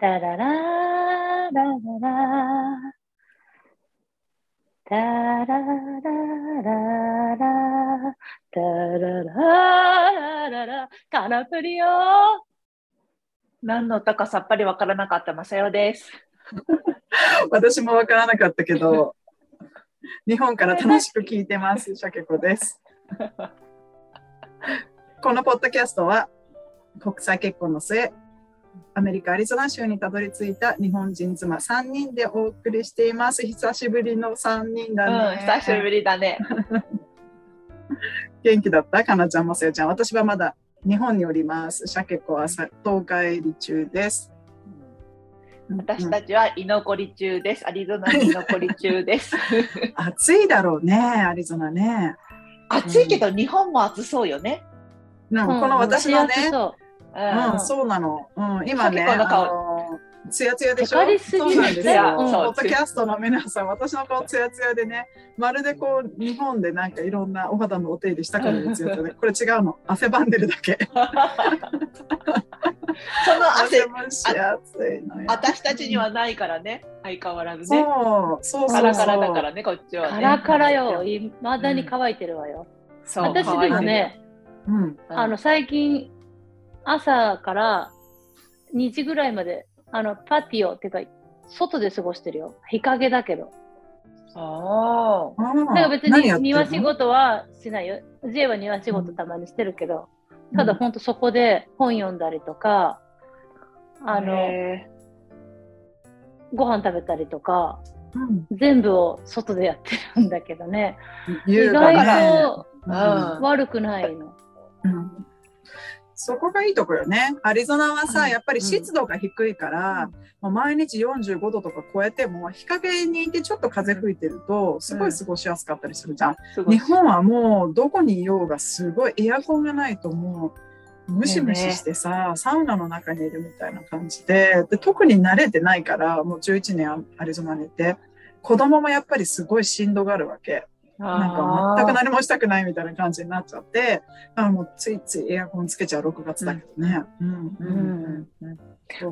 タラララララタララララタララララカナプリオ何の歌かさっぱりわからなかったまさよです。私もわからなかったけど、日本から楽しく聞いてます。シャケ子です。このポッドキャストは国際結婚の末、アメリカ・アリゾナ州にたどり着いた日本人妻3人でお送りしています。久しぶりの3人うん、だね。久しぶりだね。元気だった？かなちゃん、まさよちゃん。私はまだ日本におります。シャケ子はさ東海入り中です。私たちは居残り中です。アリゾナに居残り中です。暑いだろうね、アリゾナね。暑いけど日本も暑そうよね。うん、この私のね、そうんうん、そうなの。うん、今ね、さっきこの顔あのツヤツヤでしょ？テカりすぎそうなんですよ。ポッドキャストの皆さん、私の顔ツヤツヤでね、まるでこう日本でなんかいろんなお肌のお手入れしたからですよね。これ違うの。汗ばんでるだけ。その汗、蒸し暑いのよ。私たちにはないからね。相変わらずね。そう、そうそうそう。カラカラだからね、こっちはね。カラカラよ。いまだに乾いてるわよ。そう私でもね、うん。うんあの、最近、朝から2時ぐらいまで、あの、パティオっていうか、外で過ごしてるよ。日陰だけど。ああだから別に庭仕事はしないよ。J は庭仕事たまにしてるけど、ただ本当そこで本読んだりとか、あ。あの、へご飯食べたりとか、うん全部を外でやってるんだけどね。意外ね。と悪くないの。うんそこがいいとこよね。アリゾナはさ、うんやっぱり湿度が低いから、もう毎日45度とか超えても、日陰にいてちょっと風吹いてると、すごい過ごしやすかったりするじゃん。すごい日本はもうどこにいようがすごいエアコンがないともう、ムシムシしてさ、サウナの中にいるみたいな感じでで、特に慣れてないから、もう11年アアリゾナにいて、子供もやっぱりすごいしんどがるわけ。なんか全く何もしたくないみたいな感じになっちゃって、あもうついついエアコンつけちゃう6月だけどね。うんうんうん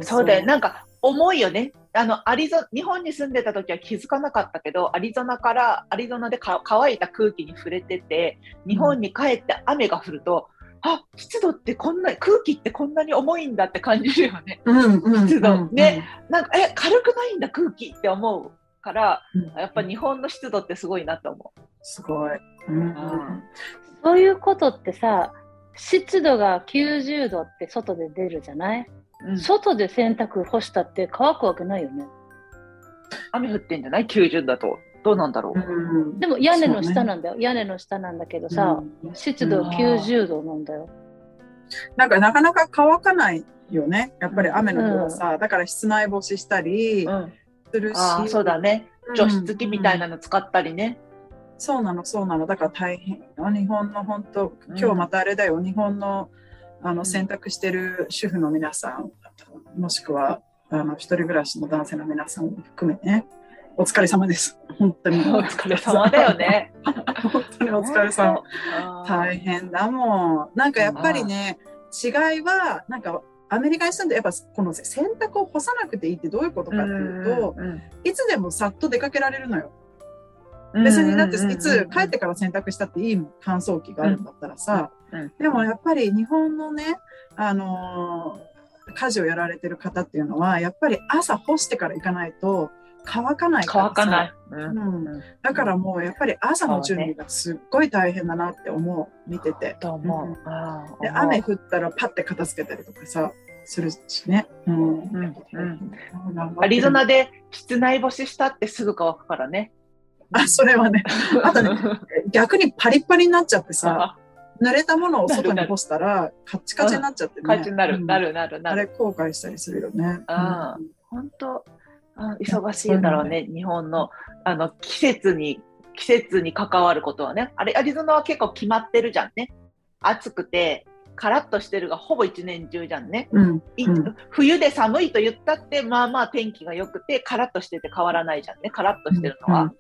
そうだよ。なんか重いよね。あのアリゾ日本に住んでた時は気づかなかったけど、アリゾナからアリゾナでか乾いた空気に触れてて、日本に帰って雨が降ると、あ湿度ってこんな空気ってこんなに重いんだって感じるよね。うんうん湿度うんねなんかえ軽くないんだ空気って思うから、うんやっぱ日本の湿度ってすごいなと思すごい。うんう。そういうことってさ、湿度が90度って外で出るじゃない、うん外で洗濯干したって乾くわけないよね。雨降ってんじゃない ?90 だと。どうなんだろう。うんでも屋根の下なんだよ。屋根の下なんだけどさ、うん湿度90度なんだよ。なんかなかなか乾かないよね。やっぱり雨の日はさ、だから室内干ししたりうん、するし。ああ、そうだね。除湿機みたいなの使ったりね。そうなの、そうなの。だから大変よ。日本の本当、うん今日またあれだよ。日本のあのん選択してる主婦の皆さん、もしくはあの一人暮らしの男性の皆さんも含めね、お疲れ様です。本当に。お疲れ様だよね。本当にお疲れ様。大変だもん。なんかやっぱりね、違いは、なんかアメリカに住んで、やっぱこの洗濯を干さなくていいってどういうことかっていうと、うんいつでもさっと出かけられるのよ。うん別にだってうんいつ帰ってから洗濯したっていいもん乾燥機があるんだったらさ、うんうんでもやっぱり日本のね、あのー家事をやられてる方っていうのはやっぱり朝干してから行かないと乾かない乾かない。うん。うん、だからもうやっぱり朝の準備がすっごい大変だなって思う。見てて。と思う。で雨降ったらパッて片付けたりとかさするしね、うん。うん。うん。アリゾナで室内干ししたってすぐ乾くからね。あそれはね。あとね 逆にパリッパリになっちゃってさ濡れたものを外に干したらカッチカチになっちゃってね。感じになる、うん。なる、なる、なあれる。後悔したりするよね。あ本当、あ忙しいんだろうね、日本のあの季節に、季節に関わることはね。あれ、アリゾナは結構決まってるじゃんね。暑くて、カラッとしてるがほぼ一年中じゃんね。うん。いうん冬で寒いと言ったって、まあまあ天気が良くて、カラッとしてて変わらないじゃんね、カラッとしてるのは。うん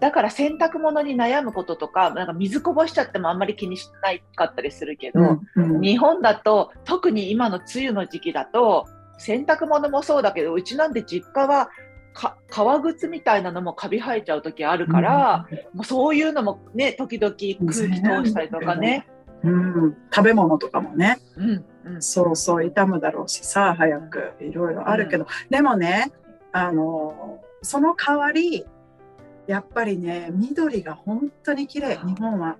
だから洗濯物に悩むこととか、なんか水こぼしちゃってもあんまり気にしないかったりするけど、うんうん日本だと、特に今の梅雨の時期だと、洗濯物もそうだけど、うちなんて実家はか革靴みたいなのもカビ生えちゃう時あるから、もうそういうのもね、時々空気通したりとかね。うん、食べ物とかもね、うん、うん。そうそう、傷むだろうしさ、早く、いろいろあるけど、でもね、あの、その代わり、やっぱりね、緑が本当に綺麗、日本は。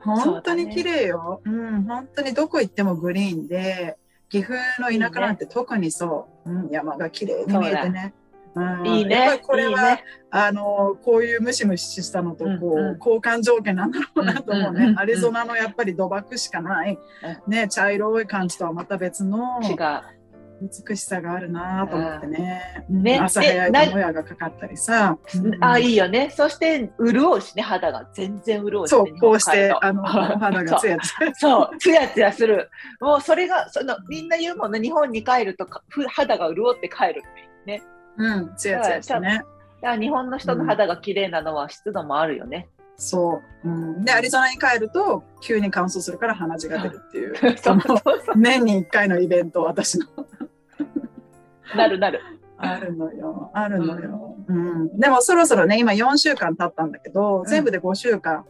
本当に綺麗よ。う,、ん、本当にどこ行ってもグリーンで、岐阜の田舎なんて特にそう、うん、山が綺麗に見えてね。うん。いいね。やっぱりこれは、いいね。あの、こういうムシムシしたのと、こう、うんうん。交換条件なんだろうなと思うね。うんうんうんアリゾナのやっぱり土漠しかない、ね、茶色い感じとはまた別の。違う。美しさがあるなと思ってね。うんね朝早いでともやがかかったりさ。うんあ、いいよね。そして、潤うしね、肌が。全然潤うし、ね。そう、こうして、あの、肌がつやつや。そう、つやつやする。もうそれが、そのみんな言うもんね、日本に帰ると肌が潤って帰るね。うん、つやつやしてね。だから日本の人の肌が綺麗なのは湿度もあるよね。そう、うん。で、アリゾナに帰ると、急に乾燥するから鼻血が出るっていう。年に1回のイベント、私の。なるなる。あるのよ。あるのよ。うん。でもそろそろね、今4週間経ったんだけど、全部で5週間、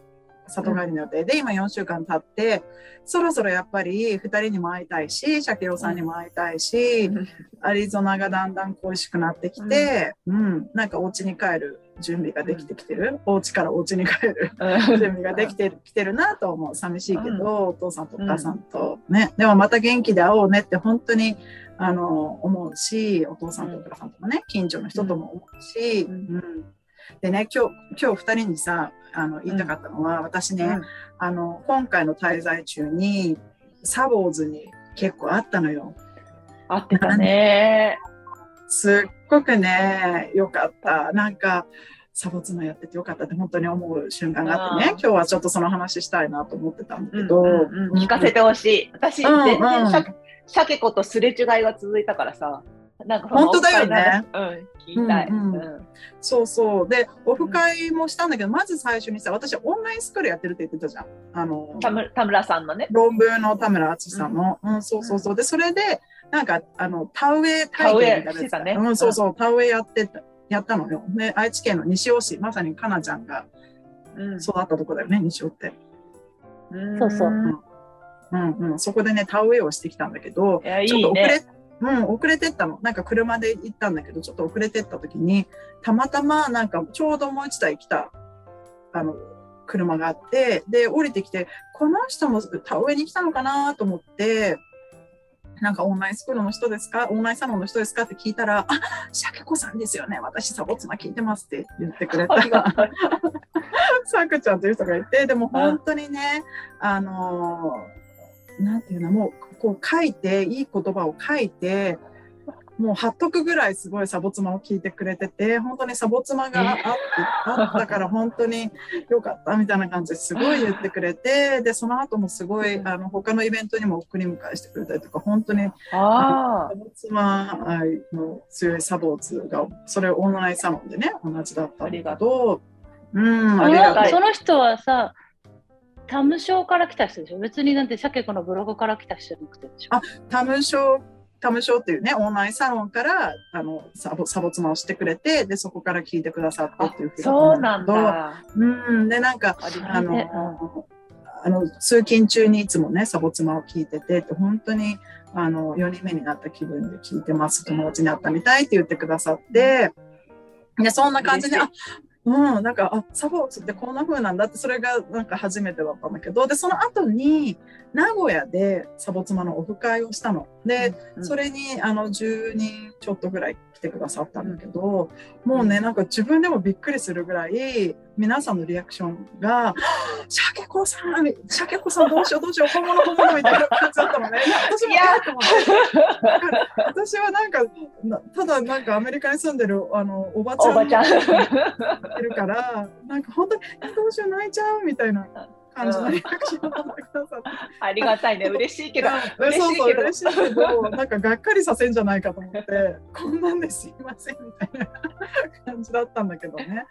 里帰りの予定で、今4週間経って、そろそろやっぱり2人にも会いたいし、シャケロさんにも会いたいし、アリゾナがだんだん恋しくなってきて、うん、なんかお家に帰る準備ができてきてる？お家からお家に帰る準備ができてきてるなと思う。寂しいけど、お父さんとお母さんとね。でもまた元気で会おうねって本当に、あの、思うし、お父さんとお母さんとかね、近所の人とも思うし、ううんん。でね、今日、今日二人にさ、あの、言いたかったのは、私ね、あの、今回の滞在中に、サボーズに結構あったのよ。合ってたね。すっごくね、良かった。なんか、サボツナやっててよかったって本当に思う瞬間があってね、今日はちょっとその話したいなと思ってたんだうんけど、うんうん聞かせてほしい。私、うん全然うんシャケシャケ子とすれ違いが続いたからさ。なんか本当だよね。うん、聞きたい。うんうんうんそうそう。で、オフ会もしたんだけど、まず最初にさ、私オンラインスクールやってるって言ってたじゃん。あの、田村田村さんのね。論文の田村敦さんの、うん、そうそうそう。で、それで、なんか、あの、田植え体験みたいなやつ田植えしてたねうん、そうそう、田植えやってた、やったのよ。で、愛知県の西尾市、まさにかなちゃんがうん育ったとこだよね、西尾って。うんそうそううんうん、そこでね、田植えをしてきたんだけど、いや、いちょっと遅れ、いね。うん、遅れてったの。なんか車で行ったんだけど、ちょっと遅れてった時に、たまたまなんかちょうどもう一台来た、あの、車があって、で、降りてきて、この人も田植えに来たのかなと思って、なんかオンラインスクールの人ですかオンラインサロンの人ですかって聞いたら、あ、シャケ子さんですよね。私サボツナ聞いてますって言ってくれた。ありがたい さくちゃんという人がいて、でも本当にね、あのーなんていうの、もう、こう書いて、いい言葉を書いて、もう貼っとくぐらいすごいサボ妻を聞いてくれてて、本当にサボ妻がああったから本当に良かったみたいな感じですごい言ってくれて、で、その後もすごい、あの、他のイベントにも送り迎えしてくれたりとか、本当にあサボ妻愛の強いサボーツが、それオンラインサロンでね、同じだったんだけど、うん、あありがとうりがたい。その人はさ、タム賞から来た人でしょ？別になんてシャケ子のブログから来た人じゃなくてでしょ？あタムショー、タムショーっていうね、オンラインサロンから、あの、サボ、サボ妻をしてくれて、で、そこから聞いてくださってあっていうふうそうなんだ。うん、で、なんか、あの、ねあの、通勤中にいつもね、サボ妻を聞いてて、って本当に、あの、4人目になった気分で聞いてます。友達に会ったみたいって言ってくださって、で、そんな感じで、嬉あ、うん、なんか、あ、サボーツってこんな風なんだって、それがなんか初めてだったんだけど、で、その後に、名古屋でサボ妻のオフ会をしたの。で、うんそれに、あの、10人ちょっとぐらい来てくださったんだけど、もうね、なんか自分でもびっくりするぐらい、皆さんのリアクションが、シャケ子さん、シャケ子さんどうしようどうしよう、本物本物みたいな感じだったのね。私もいやえーと思って。私はなんか、なただなんかアメリカに住んでる、あの、おばちゃんおばちゃん。いるから、なんか本当に、えどうしよう泣いちゃうみたいな感じのリアクションをさって。ありがたいね。嬉しいけど。うん嬉しいけどそうそう嬉しいけど、なんかがっかりさせんじゃないかと思って、こんなんですいませんみたいな感じだったんだけどね。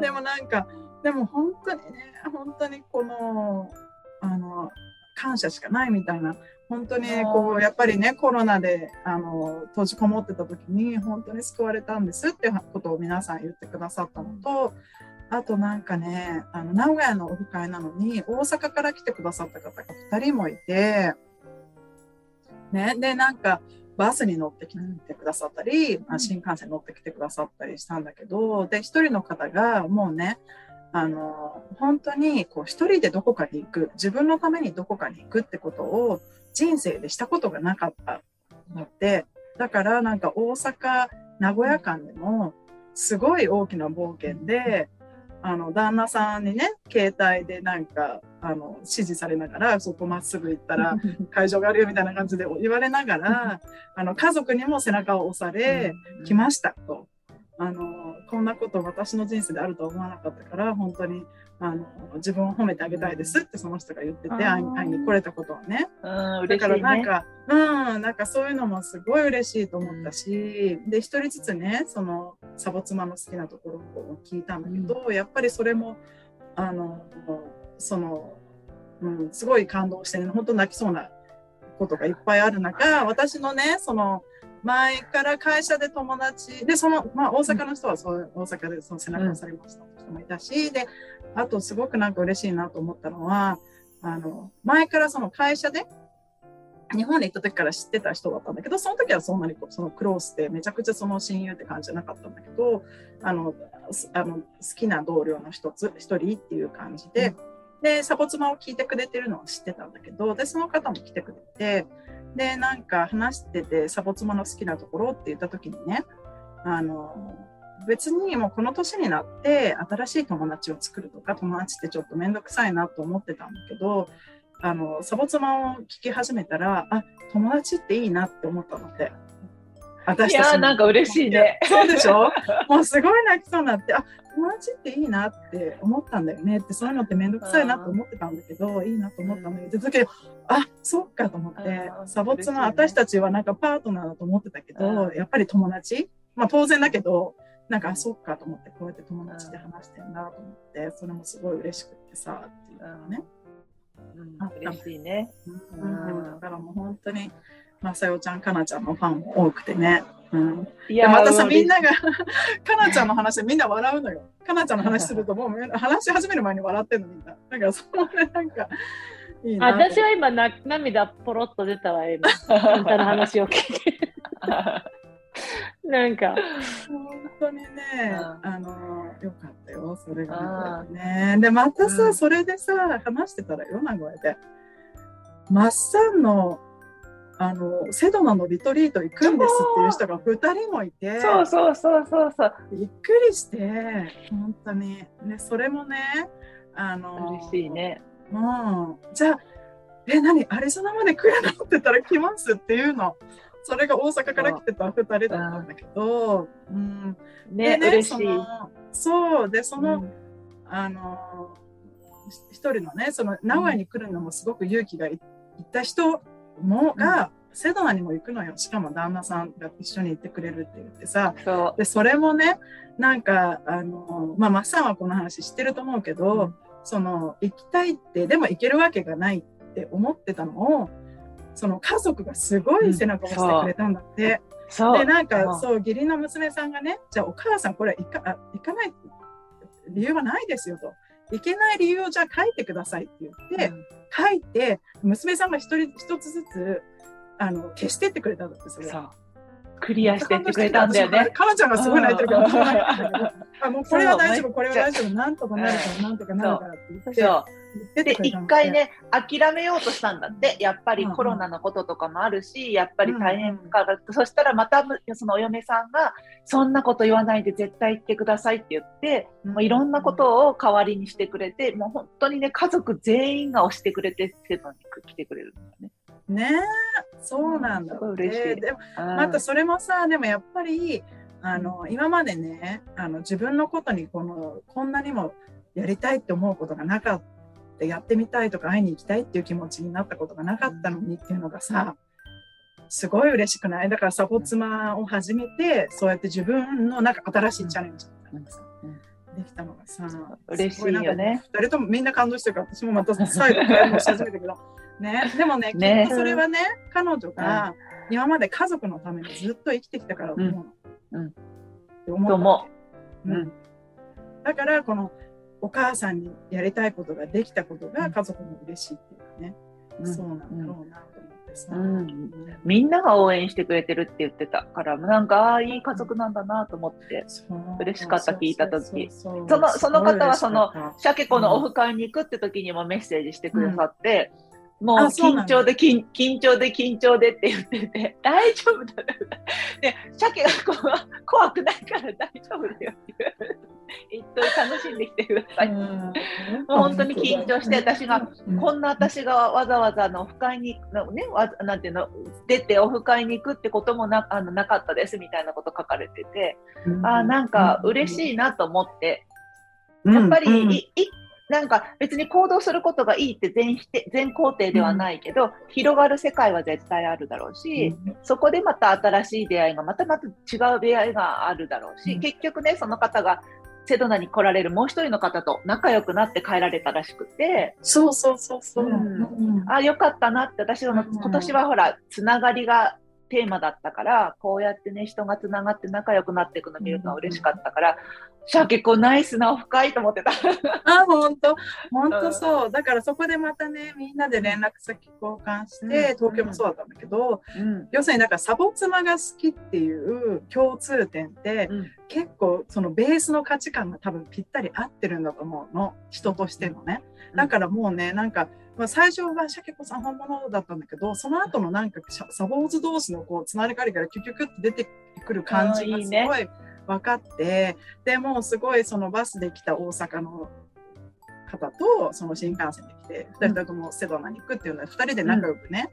でもなんか、でも本当にね、本当にこの、あの、感謝しかないみたいな本当にこうやっぱりねコロナであの閉じこもってた時に本当に救われたんですってことを皆さん言ってくださったのとあとなんかねあの名古屋のオフ会なのに大阪から来てくださった方が2人もいてねでなんかバスに乗ってきてくださったり、まあ、新幹線乗ってきてくださったりしたんだけどで一人の方がもうねあの本当にこう一人でどこかに行く自分のためにどこかに行くってことを人生でしたことがなかったのってだからなんか大阪名古屋間でもすごい大きな冒険であの旦那さんにね携帯でなんかあの指示されながらそこまっすぐ行ったら 会場があるよみたいな感じで言われながらあの家族にも背中を押され来ましたと。あのこんなこと私の人生であるとは思わなかったから本当にあの自分を褒めてあげたいですってその人が言ってて会い会いに来れたことはね。うん、だからなんね。か、うん、なんかそういうのもすごい嬉しいと思ったし、で、一人ずつね、その、サボ妻の好きなところを聞いたんだけど、やっぱりそれも、あの、その、うん、すごい感動してね、本当泣きそうなことがいっぱいある中、私のね、その、前から会社で友達、で、その、まあ、大阪の人はそう、大阪でその背中を押されました人もいたし、で、あとすごくなんか嬉しいなと思ったのは、あの、前からその会社で、日本に行った時から知ってた人だったんだけど、その時はそんなにこうそのクロースでめちゃくちゃその親友って感じじゃなかったんだけど、あの、すあの好きな同僚の一つ、一人っていう感じで、で、サボ妻を聞いてくれてるのを知ってたんだけど、で、その方も来てくれて、で、なんか話してて、サボ妻の好きなところって言った時にね、あの、別にもうこの年になって新しい友達を作るとか、友達ってちょっと面倒くさいなと思ってたんだけど、あの、サボ妻を聞き始めたら、あ、友達っていいなって思ったので。私いやーなんか嬉しいね。そうでしょ？もうすごい泣きそうになって、あ、友達っていいなって思ったんだよねって、そういうのってめんどくさいなと思ってたんだけど、いいなと思ったんだけど、だけど、あ、そっかと思ってう、んサボ妻、嬉しいね。私たちはなんかパートナーだと思ってたけど、うん。やっぱり友達？まあ当然だけど、なんか、あ、そっかと思って、こうやって友達で話してんだと思って、それもすごい嬉しくってさ、っていうのね。うん。あ嬉しいね。うん、だからもう本当に、まさよちゃん、かなちゃんのファンも多くてね。うん、いでまたさ、みんなが。が、かなちゃんの話でみんな笑うのよ。かなちゃんの話すると、もう話し始める前に笑ってんの、みんな。だから、そのね、なんか、いいなと。私は今な涙ポロッと出たわ今あんたの話を聞いてなんか本当にね、うんあの、よかったよ、それがあね。で、またさ、うんそれでさ、話してたらよ、名古屋で。マッサンの、あの、セドナのリトリート行くんですっていう人が2人もいて、そうそうそうそうそう。びっくりして、本当に。ね、それもね、あの、嬉しい。ね。うん。じゃあ、え、何アリゾナまで来るのって言ったら来ますっていうの。それが大阪から来てた2人だったんだけど、うん。ね、で嬉しい。そう、で、その、うんあの、ひ一人のね、その、名古屋に来るのもすごく勇気がいいった人も、が、セドナにも行くのよ。しかも旦那さんが一緒に行ってくれるって言ってさ、そで、それもね、なんか、あの、まあ、マッサンはこの話知ってると思うけど、うんその、行きたいって、でも行けるわけがないって思ってたのを、その家族がすごい背中を押してくれたんだって。う。そう。で、なんうか、んそう、義理の娘さんがね、じゃあお母さん、これ行かあ行かない理由はないですよと。行けない理由をじゃあ書いてくださいって言って、書いて、娘さんが一人一つずつ、あの、消してってくれたんだって、それ。そう。クリアしてってくれたんだよね。かなちゃんがすごい泣いてるから、あ、もうこれは大丈夫、これは大丈夫、なんとかなるから、なんとかなるからって。言ってで一回、ね諦めようとしたんだって。やっぱりうんうん。コロナのこととかもあるし、やっぱり大変から、そしたらまたそのお嫁さんがそんなこと言わないで絶対言ってくださいって言って、もういろんなことを代わりにしてくれてもう本当にね家族全員が押してくれてセドに来てくれるんだよね。ねえ、そうなんだすごいって。嬉しい。でもうん。またそれもさ、でもやっぱり、あの、今までね、あの、自分のことにこの、こんなにもやりたいって思うことがなかった、やってみたいとか会いに行きたいっていう気持ちになったことがなかったのにっていうのがさ、すごい嬉しくない？だからサボ妻を始めて、そうやって自分のなんか新しいチャレンジさ、うん。できたのがさ、嬉しいよね。すごなんか二人ともみんな感動してるから、私もまた再度感動し始めたけど、ね、でもね、ね。きっとそれはね、彼女が今まで家族のためにずっと生きてきたから思うの。うん。うん。って思ったわけ。うん。だから、このお母さんにやりたいことができたことが家族も嬉しいっていうかね、うん。そうなんだろうなと思ってさ。うん。みんなが応援してくれてるって言ってたから、なんか、ああ、いい家族なんだなと思って。嬉しかった聞いた時。そのその方はそのシャケ子のオフ会に行くって時にもメッセージしてくださって、もうあそう緊張で緊緊張で緊張でって言ってて、大丈夫だよ。で、シャケがこう怖くないから大丈夫だよって言われて、一等楽しんできてください。もう本当に緊張して、私が、うん。こんな私がわざわざあのオフ会に、のね、わなんていうの、出てオフ会に行くってこともなあのなかったですみたいなこと書かれてて、あーなんか嬉しいなと思って、やっぱり、うなんか別に行動することがいいって全否定全肯定ではないけど、広がる世界は絶対あるだろうし、そこでまた新しい出会いがまたまた違う出会いがあるだろうし、うん。結局ねその方がセドナに来られるもう一人の方と仲良くなって帰られたらしくて。そうそうそうそう。うん。うん。あよかったなって私はうん今年はほらつながりがテーマだったからこうやってね人がつながって仲良くなっていくの見るのが嬉しかったから、シャケ子ナイスなオフ会と思ってた。あ、本当？本当そう。だからそこでまたね、みんなで連絡先交換して、うん東京もそうだったんだけど、うん要するになんかサボ妻が好きっていう共通点って、うん結構そのベースの価値観が多分ぴったり合ってるんだと思うの。人としてのね。うんだからもうね、なんか、まあ、最初はシャケ子さん本物だったんだけど、その後のなんかサボーズ同士のこうつながりからキュキュキュって出てくる感じがあーいいねすごい分かって、でもうすごいそのバスで来た大阪の方とその新幹線で来て、二人ともセドナに行くっていうので、二人で仲良くね、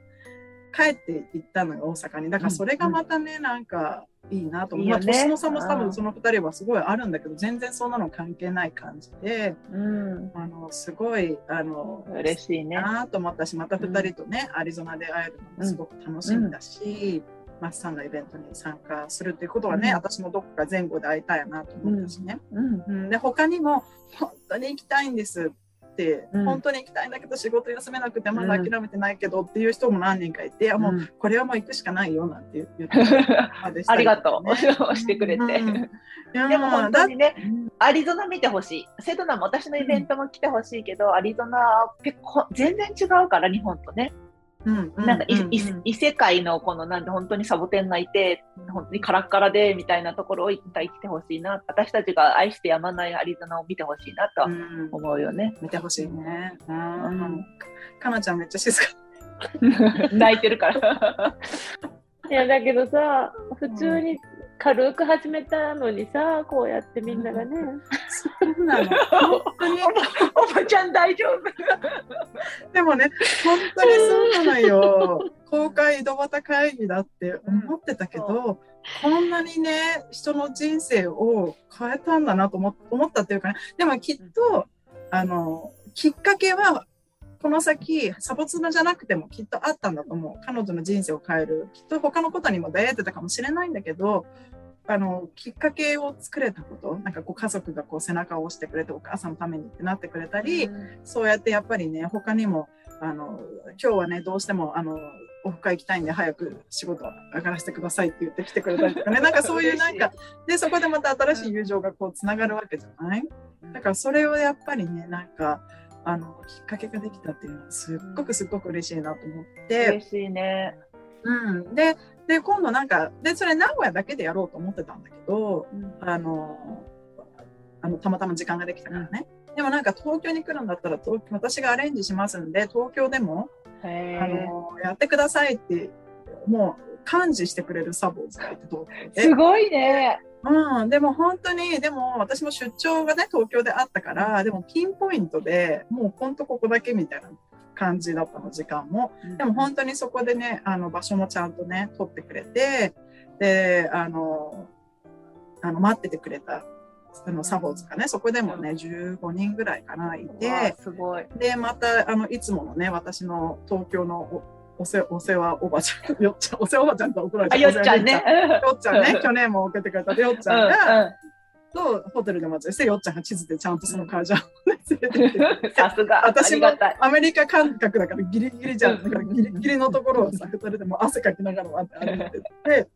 帰って行ったのよ、大阪に。だからそれがまたね、なんかいいなと思う。いねまあ年の差も多うん分その二人はすごいあるんだけど、全然そんなの関係ない感じで、うん、あの、すごい、あの、嬉しいね。なと思ったし、また2人とね、アリゾナで会えるのもすごく楽しみだし、マッサンのイベントに参加するっていうことはね、うん私もどこか前後で会いたいなと思ったしね。うんうんで、他にも、本当に行きたいんですって、うん本当に行きたいんだけど、仕事休めなくてまだ諦めてないけどっていう人も何人かいて、あもう、うんこれはもう行くしかないよなんて言言ってたでしたありがとう。押 してくれて。うんでも本当にねアリゾナ見てほしい。セドナも私のイベントも来てほしいけど、アリゾナ結構全然違うから、日本とね。うんうなんか異世界のこのなんで本当にサボテンがいて、本当にカラッカラでみたいなところを一体来てほしいな。私たちが愛してやまないアリゾナを見てほしいなとうん思うよね。見てほしいね。ううんん。かなちゃんめっちゃ静か。泣いてるから。いやだけどさ普通に軽く始めたのにさこうやってみんながね、そうなの。本当に。おばちゃん大丈夫でもね、本当にそうなのよ。公開井戸端会議だって思ってたけど、こんなにね、人の人生を変えたんだなと思思ったっていうかね。でもきっと、あの、きっかけは、この先、サボツナじゃなくてもきっとあったんだと思う。彼女の人生を変える。きっと他のことにも出会えてたかもしれないんだけど、あの、きっかけを作れたこと、なんかこう家族がこう背中を押してくれてお母さんのためにってなってくれたり、そうやってやっぱりね、他にも、あの、今日はね、どうしても、あの、オフ会行きたいんで早く仕事上がらせてくださいって言って来てくれたりとかね、なんかそういうなんか、で、そこでまた新しい友情がこうつながるわけじゃない？だからそれをやっぱりね、なんか、あの、きっかけができたっていうのはすっごくすっごく嬉しいなと思って、嬉しいね。うん。で、で、今度なんか、で、それ名古屋だけでやろうと思ってたんだけど、あの、あの、たまたま時間ができたからね。でもなんか東京に来るんだったら東京、私がアレンジしますんで、東京でも、あの、やってくださいって、もう、幹事してくれるサボーズがいて、東京で。すごいね。うん、でも本当に、でも私も出張がね、東京であったから、でもピンポイントでもう本当ここだけみたいな感じだったの、時間も。でも本当にそこでね、あの場所もちゃんとね、取ってくれて、で、あの、あの待っててくれた、あのサボーズがね、そこでもね、15人ぐらいかな、いわてあ、すごい。で、また、あの、いつものね、私の東京のおおせお世話おばちゃん、よっちゃん、お世話おばちゃんと怒られあ、よっちゃんね。よっちゃんね、去年も受けてくれた。よっちうんゃん。が、とホテルで待ち合わせて、よっちゃんが地図でちゃんとその会場をね連れてって。さすが。私も。アメリカ感覚だからギリギリじゃん。うんだからギリギリのところをさ、二人でも汗かきながら待って歩いてって。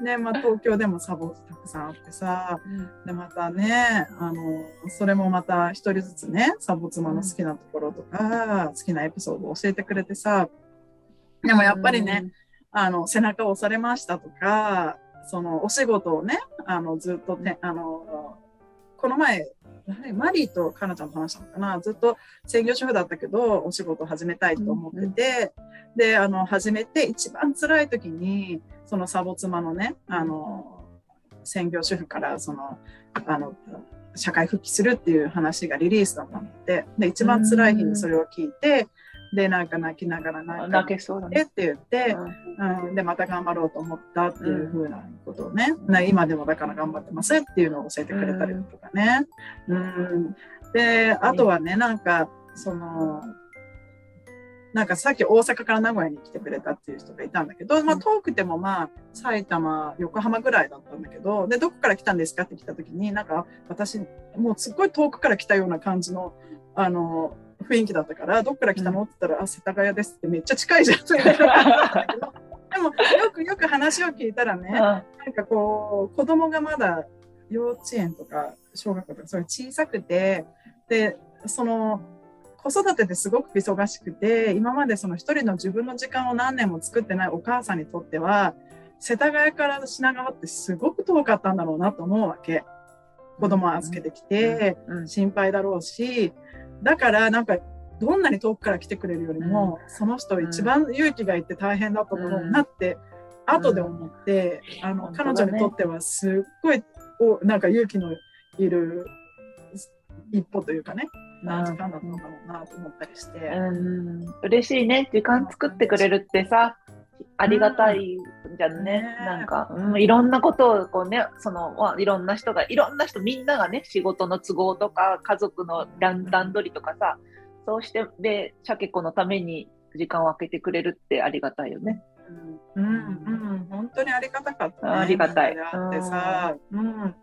ね、まあ東京でもサボたくさんあってさ、で、またね、あの、それもまた一人ずつね、サボ妻の好きなところとか、好きなエピソードを教えてくれてさ、でもやっぱりね、あの、背中を押されましたとか、その、お仕事をね、あの、ずっとね、あの、この前、誰マリーとカナちゃんと話したのかな？ずっと専業主婦だったけど、お仕事を始めたいと思ってて、で、あの、始めて一番辛い時に、そのサボ妻のね、あの、専業主婦から、その、あの、社会復帰するっていう話がリリースだったので、で、一番辛い日にそれを聞いて、で、なんか泣きながら泣けそうだね。えって言って、うんうん、で、また頑張ろうと思ったっていうふうなことをね、ね今でもだから頑張ってますっていうのを教えてくれたりとかね。うん。で、あとはね、なんか、その、なんかさっき大阪から名古屋に来てくれたっていう人がいたんだけど、まあ遠くてもまあ埼玉、横浜ぐらいだったんだけど、で、どこから来たんですかって来た時に、なんか私、もうすっごい遠くから来たような感じの、あの、雰囲気だったから、どっから来たの？って言ったら、あ、世田谷ですってめっちゃ近いじゃん。でも、よくよく話を聞いたらね、なんかこう、子供がまだ幼稚園とか小学校とかそういう小さくて、で、その、子育てですごく忙しくて、今までその一人の自分の時間を何年も作ってないお母さんにとっては、世田谷から品川ってすごく遠かったんだろうなと思うわけ。子供を預けてきて、うん。心配だろうし、だからなんか、どんなに遠くから来てくれるよりも、その人一番勇気がいって大変だと思うなって、後で思って、あの、彼女にとってはすっごい、おなんか勇気のいる一歩というかね、な時間だったのかなと思ったりして。うん、嬉しいね。時間作ってくれるってさ、ありがたいじゃんね。ねなんか、うん、いろんなことをこうね、その、まあいろんな人が、いろんな人、みんながね、仕事の都合とか、家族の段段取りとかさ、そうして、で、シャケ子のために時間を空けてくれるってありがたいよね。うん、うん、うん、本当にありがたかった、ね。ありがたい。みんなで会ってさ、うん、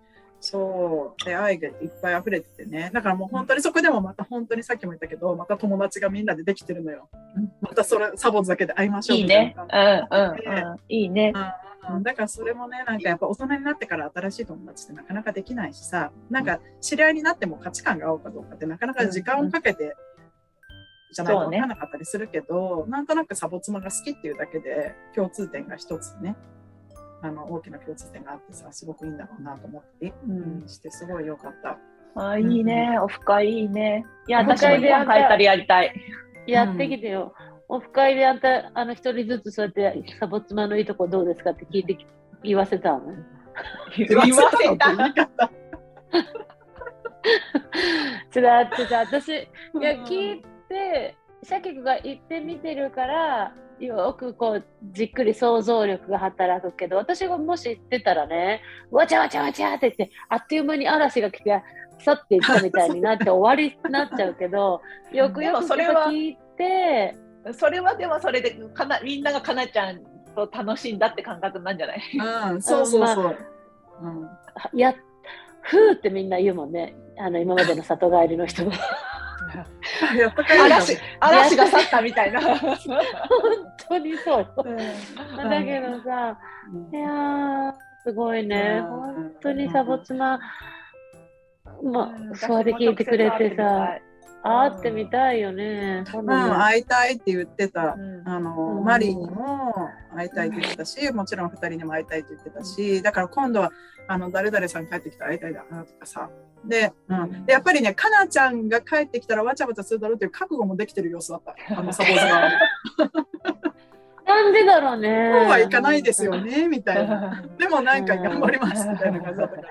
そう、で、愛がいっぱい溢れててね。だからもう本当にそこでもまた本当にさっきも言ったけど、また友達がみんなでできてるのよ。またそれ、サボズだけで会いましょういいみたいねな。うん、うん、うん。いいね。うん、だからそれもね、なんかやっぱ大人になってから新しい友達ってなかなかできないしさ、なんか知り合いになっても価値観が合うかどうかってなかなか時間をかけて、じゃないと分からなかったりするけど、なんとなくサボ妻が好きっていうだけで共通点が一つね、あの大きな共通点があってさ、すごくいいんだろうなと思って、うんしてすごい良かった。あ、いいね。オフ会いいね。いや、私も本帰ったらやりたい。やってきてよ。オフ会であんた、あの、一人ずつそうやって、サボ妻のいいとこどうですかって聞いてき、言わせたの言わせた。言い方それだってさ、私、いや、聞いて、シャキクが言ってみてるから、よくこう、じっくり想像力が働くけど、私がもし言ってたらね、わちゃわちゃわちゃって言って、あっという間に嵐が来て、去っていったみたいになって終わりになっちゃうけど、よ くでよくもそれは聞いて、それはでもそれでかなみんながかなちゃんと楽しんだって感覚なんじゃない？うん、そうそうそう。うんや、ふーってみんな言うもんね。あの、今までの里帰りの人も。嵐嵐が去ったみたいな。本当にそうよ。うんだけどさ、いやー、すごいね。うん本当にサボ妻、まうんあ、そうやって聞いてくれてさ、会ってみい。たいよね。今うん、会いたいって言ってた。うんあの、うんマリーにも会いたいって言ってたし、もちろん二人にも会いたいって言ってたし、だから今度は、あの、誰々さん帰ってきたら会いたいだなとかさ。で、うん。で、やっぱりね、かなちゃんが帰ってきたらわちゃわちゃするだろうっていう覚悟もできてる様子だった。あの、サポーズ側も。なんでだろうね。今日は行かないですよね、みたいな。でもなんか頑張ります、みたいな感じだったから。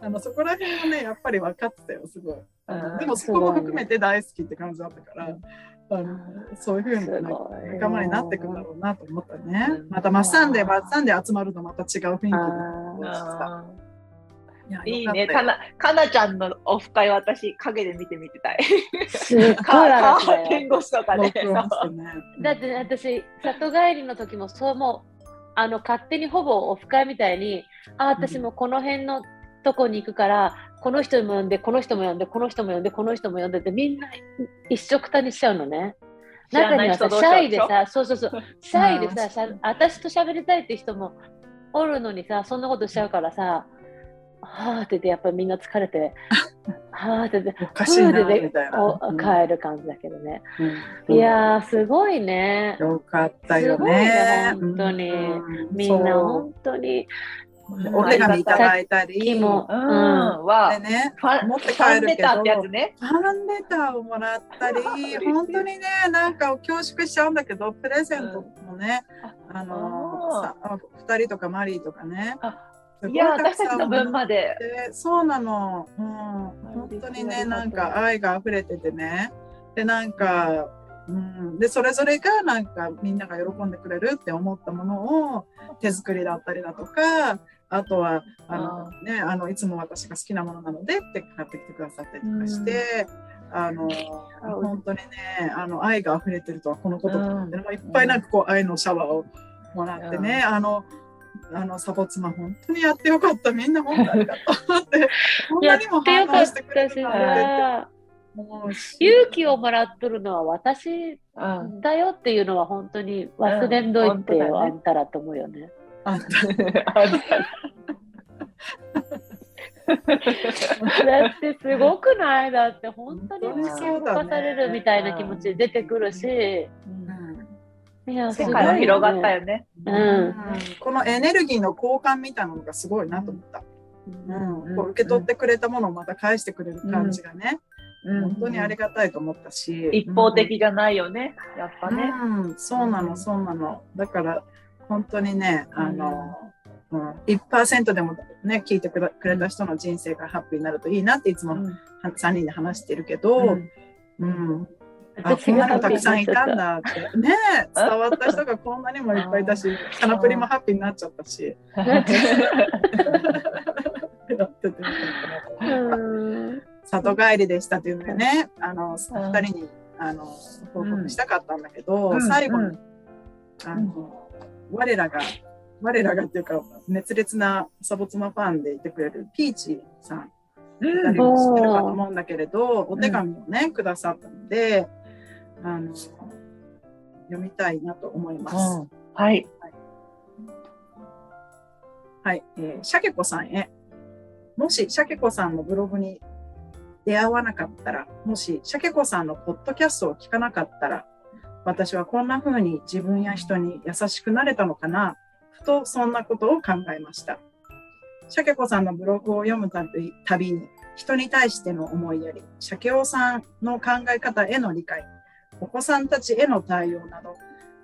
あの、そこら辺もね、やっぱり分かってたよ、すごい。でもそこも含めて大好きって感じだったから、あのそういうふうな仲間になっていくんだろうなと思ったねう。んまたマッサンで、マッサンで集まるとまた違う雰囲気あであいやーいいね。よかな、かなちゃんのオフ会私、影で見てみてたい。すっごいーテン越し とかね。だって私、里帰りの時もそうもう、あの、勝手にほぼオフ会みたいに、あ、私もこの辺のとこに行くから、この人も呼んで、この人も呼んで、この人も呼んで、この人も呼んでって、みんな一緒くたにしちゃうのね。中にはさ、シャイでさ、そうそうそう、シャイでうんさ、しゃ私と喋りたいって人もおるのにさ、そんなことしちゃうからさ、はーって言って、やっぱりみんな疲れて、はーって言って、おかしいなみたいな。おうん帰る感じだけどね。うんいやー、すごいね。よかったよすごいねね。本当にうんみんな本当に。お手紙いた。だいたり、もうん、うん。はでね、ファン持ってファ帰るけど。ンレターってやつね。ファンレターをもらったり本当にね、なんか恐縮しちゃうんだけど、プレゼントもね、あのさあ二人とかマリーとかね。いや、たくさん私たちの分まで。でそうなの、うん、本当にね、なんか愛が溢れててね、で、なんか、うん、で、それぞれがなんかみんなが喜んでくれるって思ったものを手作りだったりだとか、あとは、あのね、あの、いつも私が好きなものなのでって買ってきてくださったりとかして、あの、本当にね、あの、愛が溢れてるとはこのことかなって、いっぱいなんかこう愛のシャワーをもらってね、あの、あの、サボ妻本当にやってよかった。みんな本当にありがとうって。こんなにも反応してくれるなんて勇気をもらっとるのは私うん。だよっていうのは本当に忘れんどいてよ、うん本当だねあんたらと思うよね。あんた。だってすごくない？だって本当に突き動かされるみたいな気持ち出てくるし、いや、す世界が広がったよよね。うん。このエネルギーの交換みたいなのがすごいなと思った。うん。うん。こう受け取ってくれたものをまた返してくれる感じがね、うん。本当にありがたいと思ったし。一方的じゃないよね。やっぱね。うん、そうなの、うんそうなの。だから、本当にね、あの、うん、1%でもね、聞いてくれた人の人生がハッピーになるといいなっていつもうん。3人で話してるけど、うん。うん。あ、こんなにもたくさんいたんだって。ね伝わった人がこんなにもいっぱいいたし、カナプリもハッピーになっちゃったし。里帰りでしたっていうのでね、あの、二人に、あの、報告したかったんだけど、うん。最後にうん、あの、我らが、我らがっていうか、熱烈なサボ妻ファンでいてくれるピーチさん、うん。二人も知ってるかと思うんだけれど、お手紙をね、くださったので、あの、読みたいなと思います。うん。はい。はい、えー、シャケ子さんへ。もし、シャケ子さんのブログに出会わなかったら、もし、シャケ子さんのポッドキャストを聞かなかったら、私はこんな風に自分や人に優しくなれたのかな、ふとそんなことを考えました。シャケ子さんのブログを読むたびに、人に対しての思いやり、シャケオさんの考え方への理解、お子さんたちへの対応など、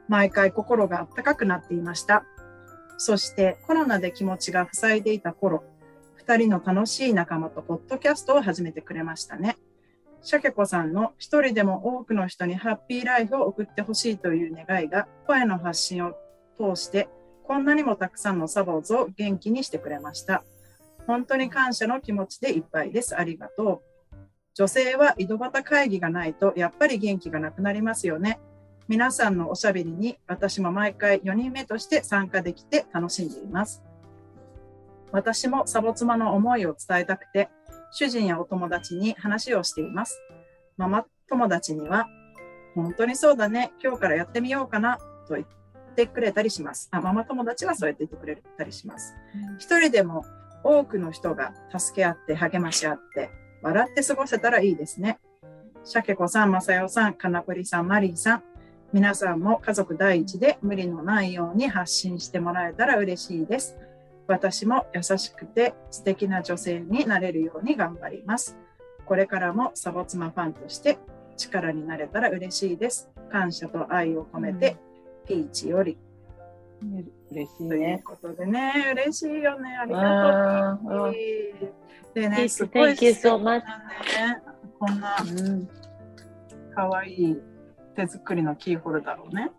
毎回心が温かくなっていました。そしてコロナで気持ちが塞いでいた頃、二人の楽しい仲間とポッドキャストを始めてくれましたね。シャケ子さんの一人でも多くの人にハッピーライフを送ってほしいという願いが声の発信を通してこんなにもたくさんのサボーズを元気にしてくれました。本当に感謝の気持ちでいっぱいです。ありがとう。女性は井戸端会議がないとやっぱり元気がなくなりますよね。皆さんのおしゃべりに私も毎回4人目として参加できて楽しんでいます。私もサボ妻の思いを伝えたくて、主人やお友達に話をしています。ママ友達には、本当にそうだね、今日からやってみようかな、と言ってくれたりします。あママ友達はそうやって言ってくれたりします。一人でも多くの人が助け合って励まし合って、笑って過ごせたらいいですね。シャケ子さん、マサヨさん、カナプリさん、マリーさん、皆さんも家族第一で無理のないように発信してもらえたら嬉しいです。私も優しくて素敵な女性になれるように頑張ります。これからもサボ妻ファンとして力になれたら嬉しいです。感謝と愛を込めて、ピーチより。嬉しいというね。ことでね、嬉しいよね。ありがとう。でね、すごい素敵.なね、こんなうん可愛い手作りのキーホルダーをね。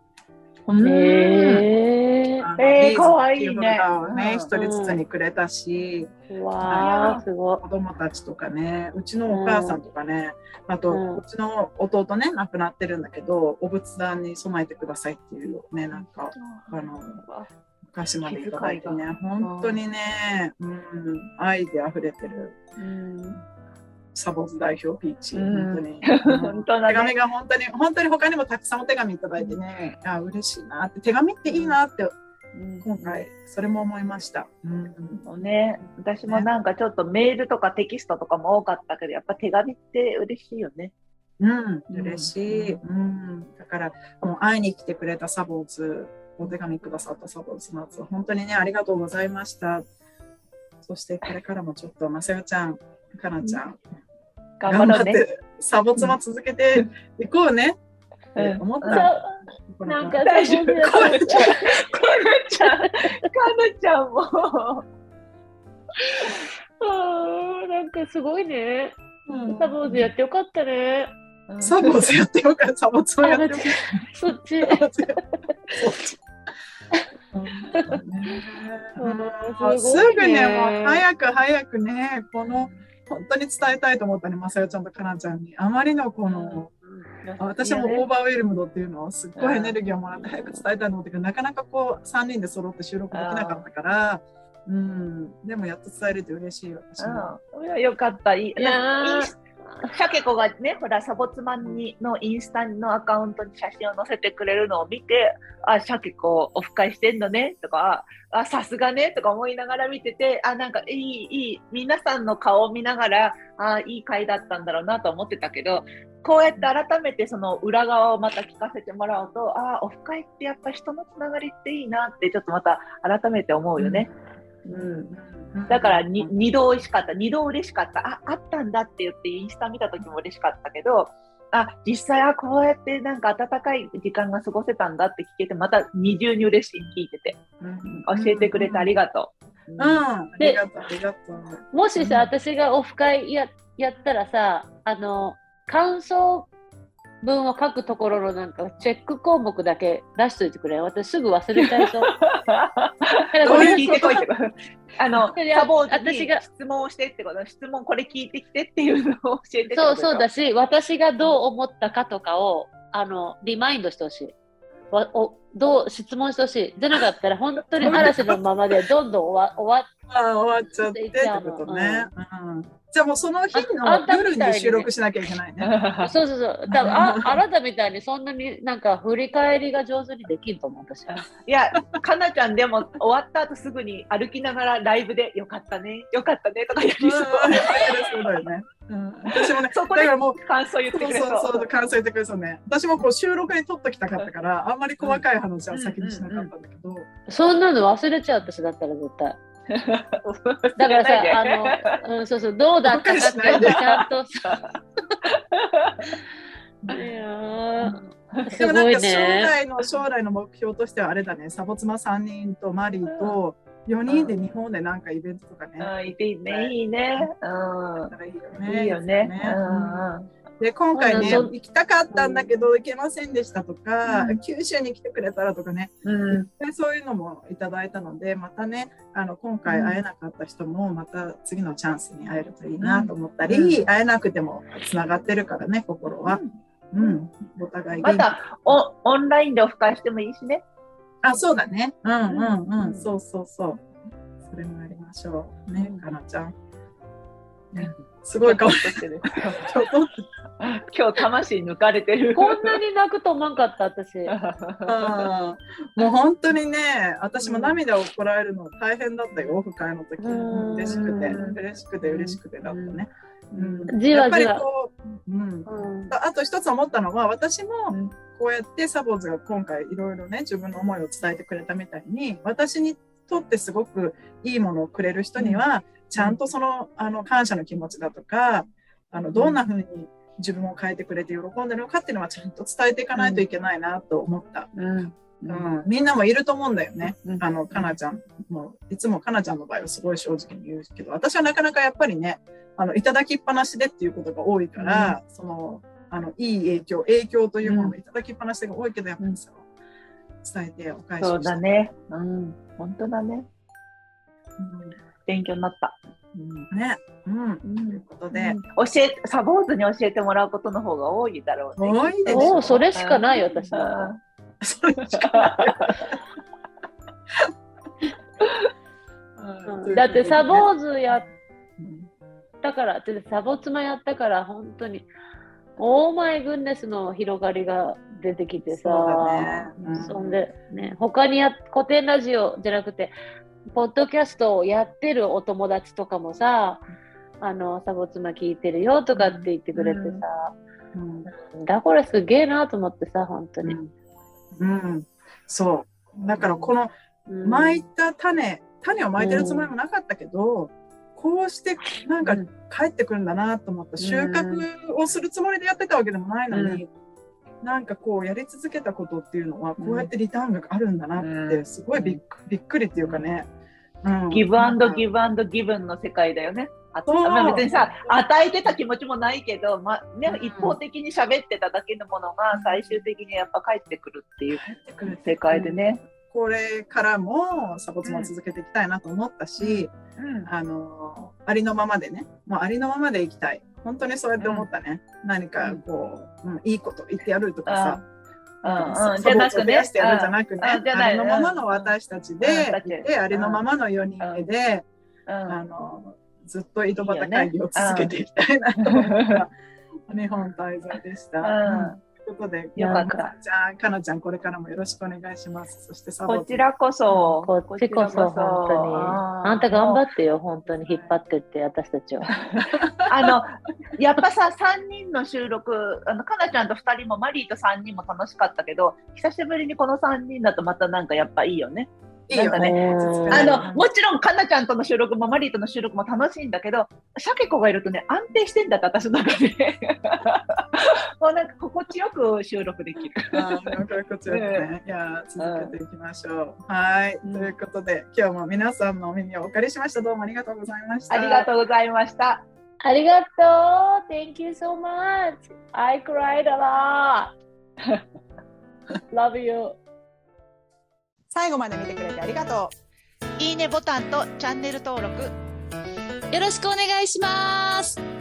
うん。へあのえービーズの可愛いね。ね、うん。一人ずつにくれたし、ーわあ、すごい。子供たちとかね、うちのお母さんとかね、あと、うん。うちの弟ね、亡くなってるんだけど、お仏壇に備えてくださいっていうね、なんか、あの、歌詞までいただいてね、本当にね、うん、愛で溢れてる。うんサボーズ代表ピーチ、うん本当に。ね手紙が本当に、本当に他にもたくさんお手紙いただいてね、あ嬉しいなって、手紙っていいなって、今回、それも思いました。うんね、私もなんかちょっとメールとかテキストとかも多かったけど、やっぱ手紙って嬉しいよね。うん、嬉しい。うん、だから、もう会いに来てくれたサボーズ、お手紙くださったサボーズナッツ、本当にね、ありがとうございました。そして、これからもちょっと、まさよちゃん、かなちゃん、頑張ろうね。って、サボツも続けていこうね。うんって思った。なんか大丈夫そうかなちゃん、かなちゃん、かなちゃんも。あ ーなんかすごいね。うんサボーズやってよかったね。サボツやってよかった。サボツもやってよかっそっち。すぐね、もう早く早くね、この、本当に伝えたいと思ったね、まさよちゃんとかなちゃんに。あまりのこの、私もオーバーウェルムドっていうのをすっごいエネルギーをもらって早く伝えたいと思ったけど、なかなかこう3人で揃って収録できなかったから、うん、でもやっと伝えれて嬉しい私も。うん、いやよかった。いいいやーインスシャケ子がね、ほら、サボツマンにのインスタのアカウントに写真を載せてくれるのを見て、あ、シャケ子オフ会してんのねとか、あ、さすがねとか思いながら見てて、あ、なんかいい、いい、皆さんの顔を見ながら、あ、いい回だったんだろうなと思ってたけど、こうやって改めてその裏側をまた聞かせてもらうと、あ、オフ会ってやっぱ人のつながりっていいなってちょっとまた改めて思うよね。うんだからに二度美味しかった、二度嬉しかった、あ、あったんだって言ってインスタ見た時も嬉しかったけど、あ、実際あ、こうやってなんか温かい時間が過ごせたんだって聞けて、また二重に嬉しい、聞いてて。教えてくれてありがとう。うん、ありがとう、ありがとう。もしさ、うん私がオフ会ややったらさ、あの、感想文を書くところのなんかチェック項目だけ出しといてくれ。私すぐ忘れちゃいそう。これ聞いてこいってこと。あの、サボーズに私が質問をしてってこと、質問これ聞いてきてっていうのを教えてそうそうだし。し、私がどう思ったかとかを、あの、リマインドしてほしい。わおどう質問してほしい。じゃなかったら、本当に嵐のままでどんどん終わ終わあ終わっちゃってってことね。うんじゃあもうその日の夜に収録しなきゃいけないね。っそうそうそう。多分ああなたみたいにそんなになんか振り返りが上手にできると思う、私は。いや、かなちゃんでも終わった後すぐに歩きながらライブでよかったね、よかったねとかやりそう。そうだよね。うん、私もね、そこでだからもう、感想言ってそうくれそう。そうそう、感想言ってくれそうね。私もこう収録に撮っときたかったから、あんまり細かい話は先にしなかったんだけど、そんなの忘れちゃう、私だったら絶対。だからさ、あの、うん、そうそう、どうだったかっていうのをちゃんとさ。すもなんか将ごいね。来の将来の目標としてはあれだね、サボ妻3人とマリーと4人で日本でなんかイベントとかね、うん、いいね、いいね。うやったらいいよん。ね。いいよね。うんうんで今回ね、行きたかったんだけど行けませんでしたとか、うん九州に来てくれたらとかね、うん。でそういうのもいただいたので、またね、あの今回会えなかった人も、また次のチャンスに会えるといいなと思ったり、うん会えなくてもつながってるからね、心は。うん、お互いまたオオンラインでオフ会してもいいしね。あ、そうだね。うんうんう、うんんそうそうそう。それもやりましょう。ね、かなちゃん。ね、すごい顔してる。ちょっと 今日魂抜かれてる。こんなに泣くと思わんかった、私。うんもう本当にね、私も涙をこらえるの大変だったよ、オフ会の時。うん嬉しくて、うん嬉しくて、嬉しくてだったね。うんうんやっぱりじわじわ。こう、うん、うんああと一つ思ったのは、私もうんこうやってサボーズが今回いろいろね、自分の思いを伝えてくれたみたいに、私にとってすごくいいものをくれる人には、ちゃんとその、あの、感謝の気持ちだとか、あの、どんな風に自分を変えてくれて喜んでるのかっていうのはちゃんと伝えていかないといけないなと思った。うん。うん、みんなもいると思うんだよね。うんあの、かなちゃんも、いつもかなちゃんの場合はすごい正直に言うけど、私はなかなかやっぱりね、あの、いただきっぱなしでっていうことが多いから、その、あの、いい影響、影響というものをいただきっぱなしが多いけど、やっぱりその、伝えてお返しをそうだね。うん。本当だね。う勉強になった。んね。うん。ということで、うん教え、サボーズに教えてもらうことの方が多いだろうね。多いでしょ。おお、それしかないよ、私は。う んそれしかない うんだってサボーズやっうんたから、でサボ妻やったから、本当に、オーマイグンネスの広がりが出てきてさ、そうだねうんそんで、ね、他にや古典ラジオじゃなくて、ポッドキャストをやってるお友達とかもさ、あの、サボ妻聞いてるよとかって言ってくれてさ、うん。だこれすげえなと思ってさ、本当に。うん、そう。だからこの巻いた種、種を巻いてるつもりもなかったけど、こうしてなん。か帰ってくるん。だなと思った。収穫をするつもりでやってたわけでもないのに、なんかこうやり続けたことっていうのは、こうやってリターンがあるんだなって、うんすごいびっくびっくりっていうかね。うんギブアンドギブ。ブアンドギブンの世界だよね。あまあ別にさ、与えてた気持ちもないけど、まあねうん一方的に喋ってただけのものが最終的にやっぱ帰ってくるっていう帰ってくる世界でね。これからもサボツも続けていきたいなと思ったし、うん。あの、ありのままでね、もうありのままでいきたい。本当にそうやって思ったね。何かこう、うんいいこと言ってやるとかさ。うんうん。じゃなくね。やしてやるじゃなくね、ありのままの私たちで、うん。だけいてありのままの4人目で、うん。あの、ずっと井戸端会議を続けていきたいなと思った、日 本滞在でした。ということで、よかったかなちゃん、かなちゃん、これからもよろしくお願いします。そしてサボこちらこそ。こっちこそ、本当に。あんた頑張ってよ、本当に引っ張ってって、私たちを。あの、やっぱさ、3人の収録、あの、かなちゃんと2人も、マリーと3人も楽しかったけど、久しぶりにこの3人だとまたなんかやっぱいいよね。いいよね。うんあの、もちろん、かなちゃんとの収録も、マリーとの収録も楽しいんだけど、シャケ子がいるとね、安定してんだって、私の中で。もうなんか心地よく収録できる。あーなんかこちらね、いやー続けていきましょう。はい、うんということで今日も皆さんのお耳をお借りしました。どうもありがとうございました。ありがとうございました。ありがとう !Thank you so much! I cried a lot! Love you! 最後まで見てくれてありがとう。いいねボタンとチャンネル登録。よろしくお願いします。